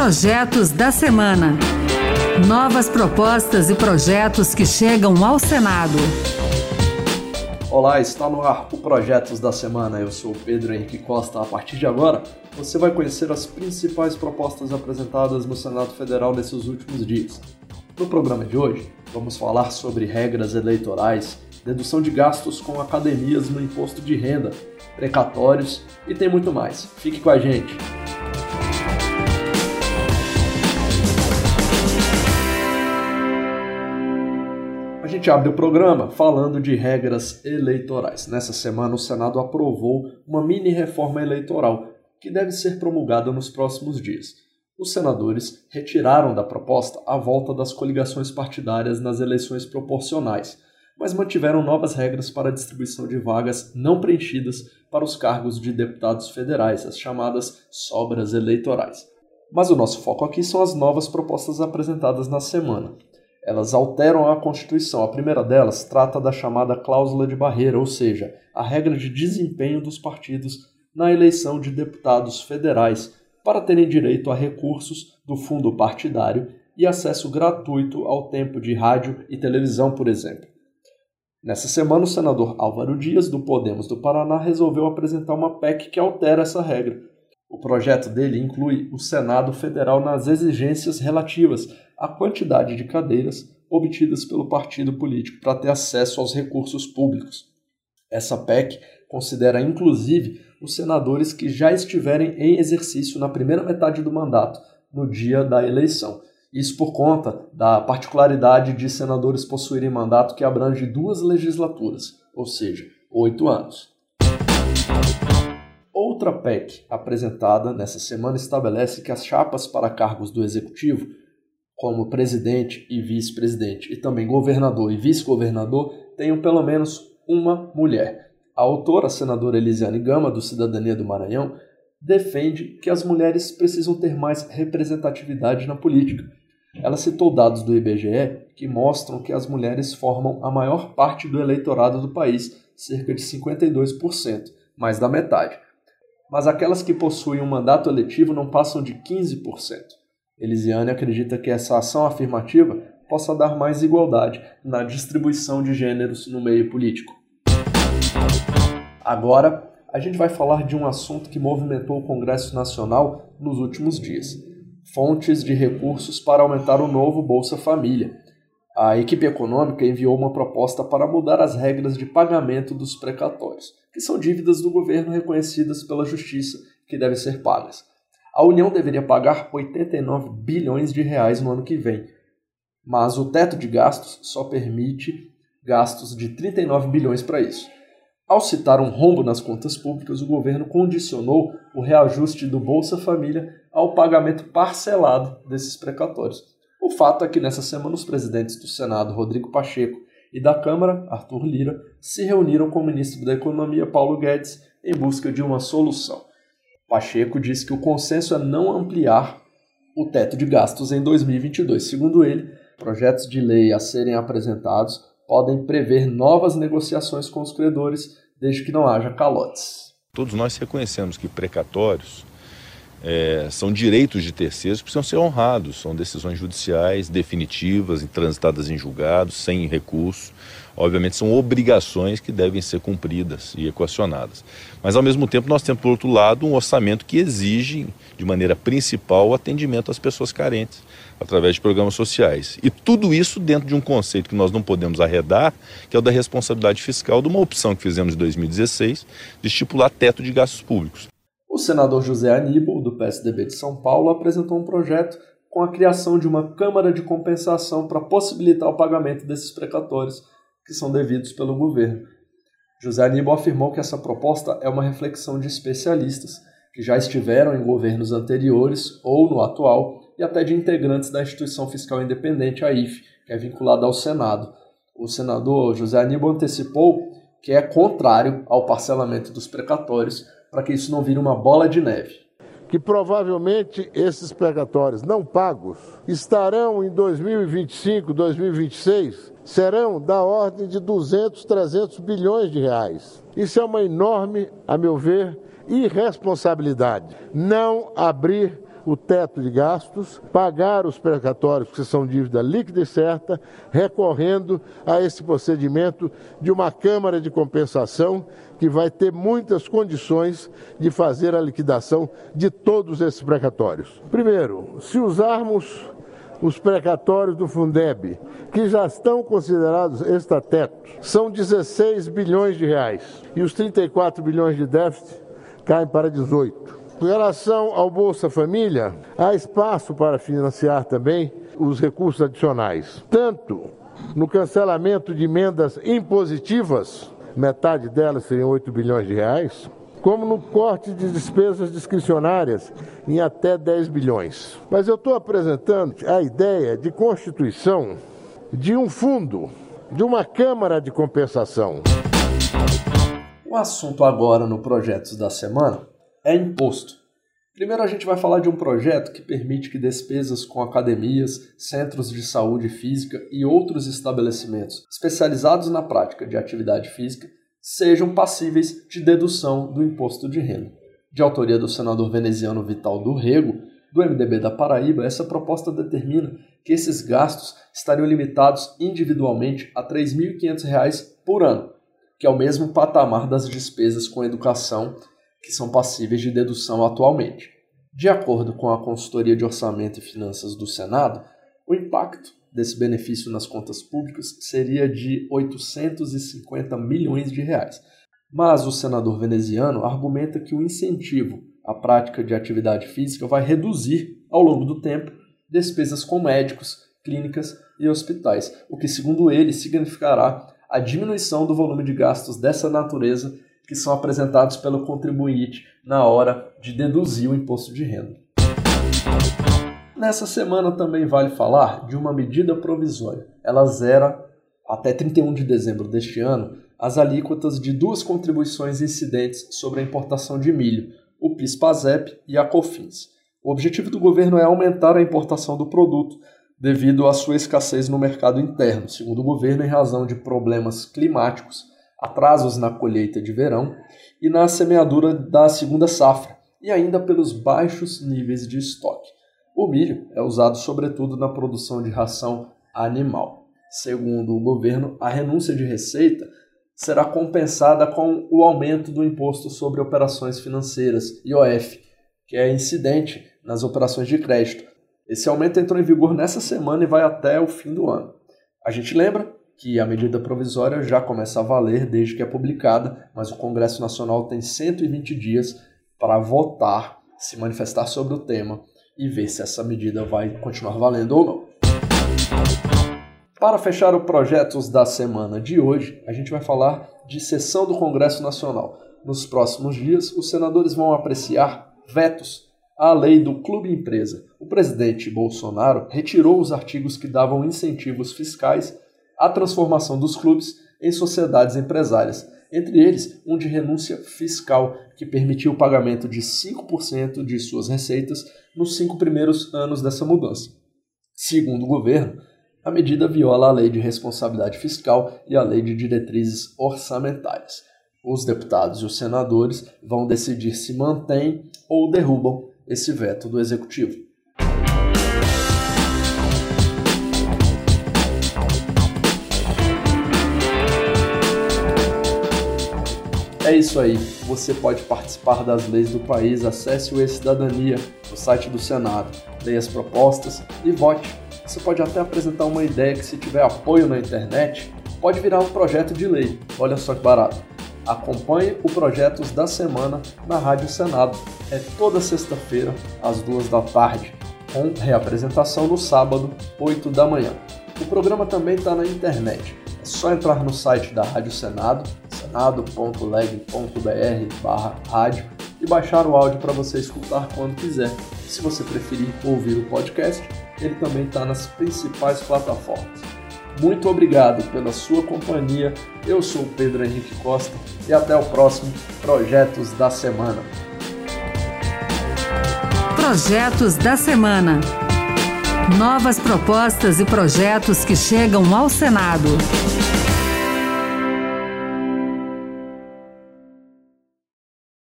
Projetos da Semana. Novas propostas e projetos que chegam ao Senado. Olá, está no ar o Projetos da Semana. Eu sou Pedro Henrique Costa. A partir de agora, você vai conhecer as principais propostas apresentadas no Senado Federal nesses últimos dias. No programa de hoje, vamos falar sobre regras eleitorais, dedução de gastos com academias no imposto de renda, precatórios e tem muito mais. Fique com a gente! A gente abre o programa falando de regras eleitorais. Nessa semana, o Senado aprovou uma mini reforma eleitoral que deve ser promulgada nos próximos dias. Os senadores retiraram da proposta a volta das coligações partidárias nas eleições proporcionais, mas mantiveram novas regras para a distribuição de vagas não preenchidas para os cargos de deputados federais, as chamadas sobras eleitorais. Mas o nosso foco aqui são as novas propostas apresentadas na semana. Elas alteram a Constituição. A primeira delas trata da chamada cláusula de barreira, ou seja, a regra de desempenho dos partidos na eleição de deputados federais para terem direito a recursos do fundo partidário e acesso gratuito ao tempo de rádio e televisão, por exemplo. Nessa semana, o senador Álvaro Dias, do Podemos do Paraná, resolveu apresentar uma PEC que altera essa regra. O projeto dele inclui o Senado Federal nas exigências relativas à quantidade de cadeiras obtidas pelo partido político para ter acesso aos recursos públicos. Essa PEC considera inclusive os senadores que já estiverem em exercício na primeira metade do mandato, no dia da eleição. Isso por conta da particularidade de senadores possuírem mandato que abrange duas legislaturas, ou seja, oito anos. Outra PEC apresentada nessa semana estabelece que as chapas para cargos do Executivo, como presidente e vice-presidente, e também governador e vice-governador, tenham pelo menos uma mulher. A autora, a senadora Elisiane Gama, do Cidadania do Maranhão, defende que as mulheres precisam ter mais representatividade na política. Ela citou dados do IBGE que mostram que as mulheres formam a maior parte do eleitorado do país, cerca de 52%, mais da metade mas aquelas que possuem um mandato eletivo não passam de 15%. Elisiane acredita que essa ação afirmativa possa dar mais igualdade na distribuição de gêneros no meio político. Agora, a gente vai falar de um assunto que movimentou o Congresso Nacional nos últimos dias: fontes de recursos para aumentar o novo Bolsa Família. A equipe econômica enviou uma proposta para mudar as regras de pagamento dos precatórios que são dívidas do governo reconhecidas pela Justiça que devem ser pagas. A União deveria pagar 89 bilhões de reais no ano que vem, mas o teto de gastos só permite gastos de 39 bilhões para isso. Ao citar um rombo nas contas públicas, o governo condicionou o reajuste do Bolsa Família ao pagamento parcelado desses precatórios. O fato é que nessa semana os presidentes do Senado, Rodrigo Pacheco e da Câmara, Arthur Lira, se reuniram com o ministro da Economia, Paulo Guedes, em busca de uma solução. Pacheco disse que o consenso é não ampliar o teto de gastos em 2022. Segundo ele, projetos de lei a serem apresentados podem prever novas negociações com os credores, desde que não haja calotes. Todos nós reconhecemos que precatórios é, são direitos de terceiros que precisam ser honrados, são decisões judiciais definitivas, transitadas em julgados, sem recurso. Obviamente, são obrigações que devem ser cumpridas e equacionadas. Mas, ao mesmo tempo, nós temos, por outro lado, um orçamento que exige, de maneira principal, o atendimento às pessoas carentes, através de programas sociais. E tudo isso dentro de um conceito que nós não podemos arredar, que é o da responsabilidade fiscal, de uma opção que fizemos em 2016, de estipular teto de gastos públicos. O senador José Aníbal, do PSDB de São Paulo, apresentou um projeto com a criação de uma Câmara de Compensação para possibilitar o pagamento desses precatórios que são devidos pelo governo. José Aníbal afirmou que essa proposta é uma reflexão de especialistas que já estiveram em governos anteriores ou no atual e até de integrantes da instituição fiscal independente, a IFE, que é vinculada ao Senado. O senador José Aníbal antecipou que é contrário ao parcelamento dos precatórios para que isso não vire uma bola de neve. Que provavelmente esses precatórios não pagos estarão em 2025, 2026, serão da ordem de 200, 300 bilhões de reais. Isso é uma enorme, a meu ver, irresponsabilidade. Não abrir o teto de gastos, pagar os precatórios, que são dívida líquida e certa, recorrendo a esse procedimento de uma Câmara de Compensação que vai ter muitas condições de fazer a liquidação de todos esses precatórios. Primeiro, se usarmos os precatórios do Fundeb, que já estão considerados estatetos, são 16 bilhões de reais e os 34 bilhões de déficit caem para 18. Com relação ao Bolsa Família, há espaço para financiar também os recursos adicionais, tanto no cancelamento de emendas impositivas, metade delas seriam 8 bilhões de reais, como no corte de despesas discricionárias em até 10 bilhões. Mas eu estou apresentando a ideia de constituição de um fundo, de uma Câmara de Compensação. O assunto agora no Projetos da Semana é imposto. Primeiro a gente vai falar de um projeto que permite que despesas com academias, centros de saúde física e outros estabelecimentos especializados na prática de atividade física sejam passíveis de dedução do imposto de renda. De autoria do senador veneziano Vital do Rego, do MDB da Paraíba, essa proposta determina que esses gastos estariam limitados individualmente a R$ 3.500 por ano, que é o mesmo patamar das despesas com educação que são passíveis de dedução atualmente. De acordo com a Consultoria de Orçamento e Finanças do Senado, o impacto desse benefício nas contas públicas seria de 850 milhões de reais. Mas o senador veneziano argumenta que o incentivo à prática de atividade física vai reduzir, ao longo do tempo, despesas com médicos, clínicas e hospitais, o que, segundo ele, significará a diminuição do volume de gastos dessa natureza que são apresentados pelo contribuinte na hora de deduzir o imposto de renda. Nessa semana também vale falar de uma medida provisória. Ela zera, até 31 de dezembro deste ano, as alíquotas de duas contribuições incidentes sobre a importação de milho, o PIS-PASEP e a COFINS. O objetivo do governo é aumentar a importação do produto, devido à sua escassez no mercado interno, segundo o governo, em razão de problemas climáticos atrasos na colheita de verão e na semeadura da segunda safra, e ainda pelos baixos níveis de estoque. O milho é usado sobretudo na produção de ração animal. Segundo o governo, a renúncia de receita será compensada com o aumento do imposto sobre operações financeiras, IOF, que é incidente nas operações de crédito. Esse aumento entrou em vigor nessa semana e vai até o fim do ano. A gente lembra que a medida provisória já começa a valer desde que é publicada, mas o Congresso Nacional tem 120 dias para votar, se manifestar sobre o tema e ver se essa medida vai continuar valendo ou não. Para fechar o projetos da semana de hoje, a gente vai falar de sessão do Congresso Nacional. Nos próximos dias, os senadores vão apreciar vetos à lei do Clube Empresa. O presidente Bolsonaro retirou os artigos que davam incentivos fiscais a transformação dos clubes em sociedades empresárias, entre eles um de renúncia fiscal, que permitiu o pagamento de 5% de suas receitas nos cinco primeiros anos dessa mudança. Segundo o governo, a medida viola a lei de responsabilidade fiscal e a lei de diretrizes orçamentárias. Os deputados e os senadores vão decidir se mantêm ou derrubam esse veto do executivo. É isso aí. Você pode participar das leis do país. Acesse o E-Cidadania no site do Senado. Leia as propostas e vote. Você pode até apresentar uma ideia que, se tiver apoio na internet, pode virar um projeto de lei. Olha só que barato. Acompanhe o Projetos da Semana na Rádio Senado. É toda sexta-feira, às duas da tarde, com reapresentação no sábado, 8 da manhã. O programa também está na internet. É só entrar no site da Rádio Senado senado.leg.br barra rádio e baixar o áudio para você escutar quando quiser. Se você preferir ouvir o podcast, ele também está nas principais plataformas. Muito obrigado pela sua companhia. Eu sou Pedro Henrique Costa e até o próximo Projetos da Semana. Projetos da Semana. Novas propostas e projetos que chegam ao Senado.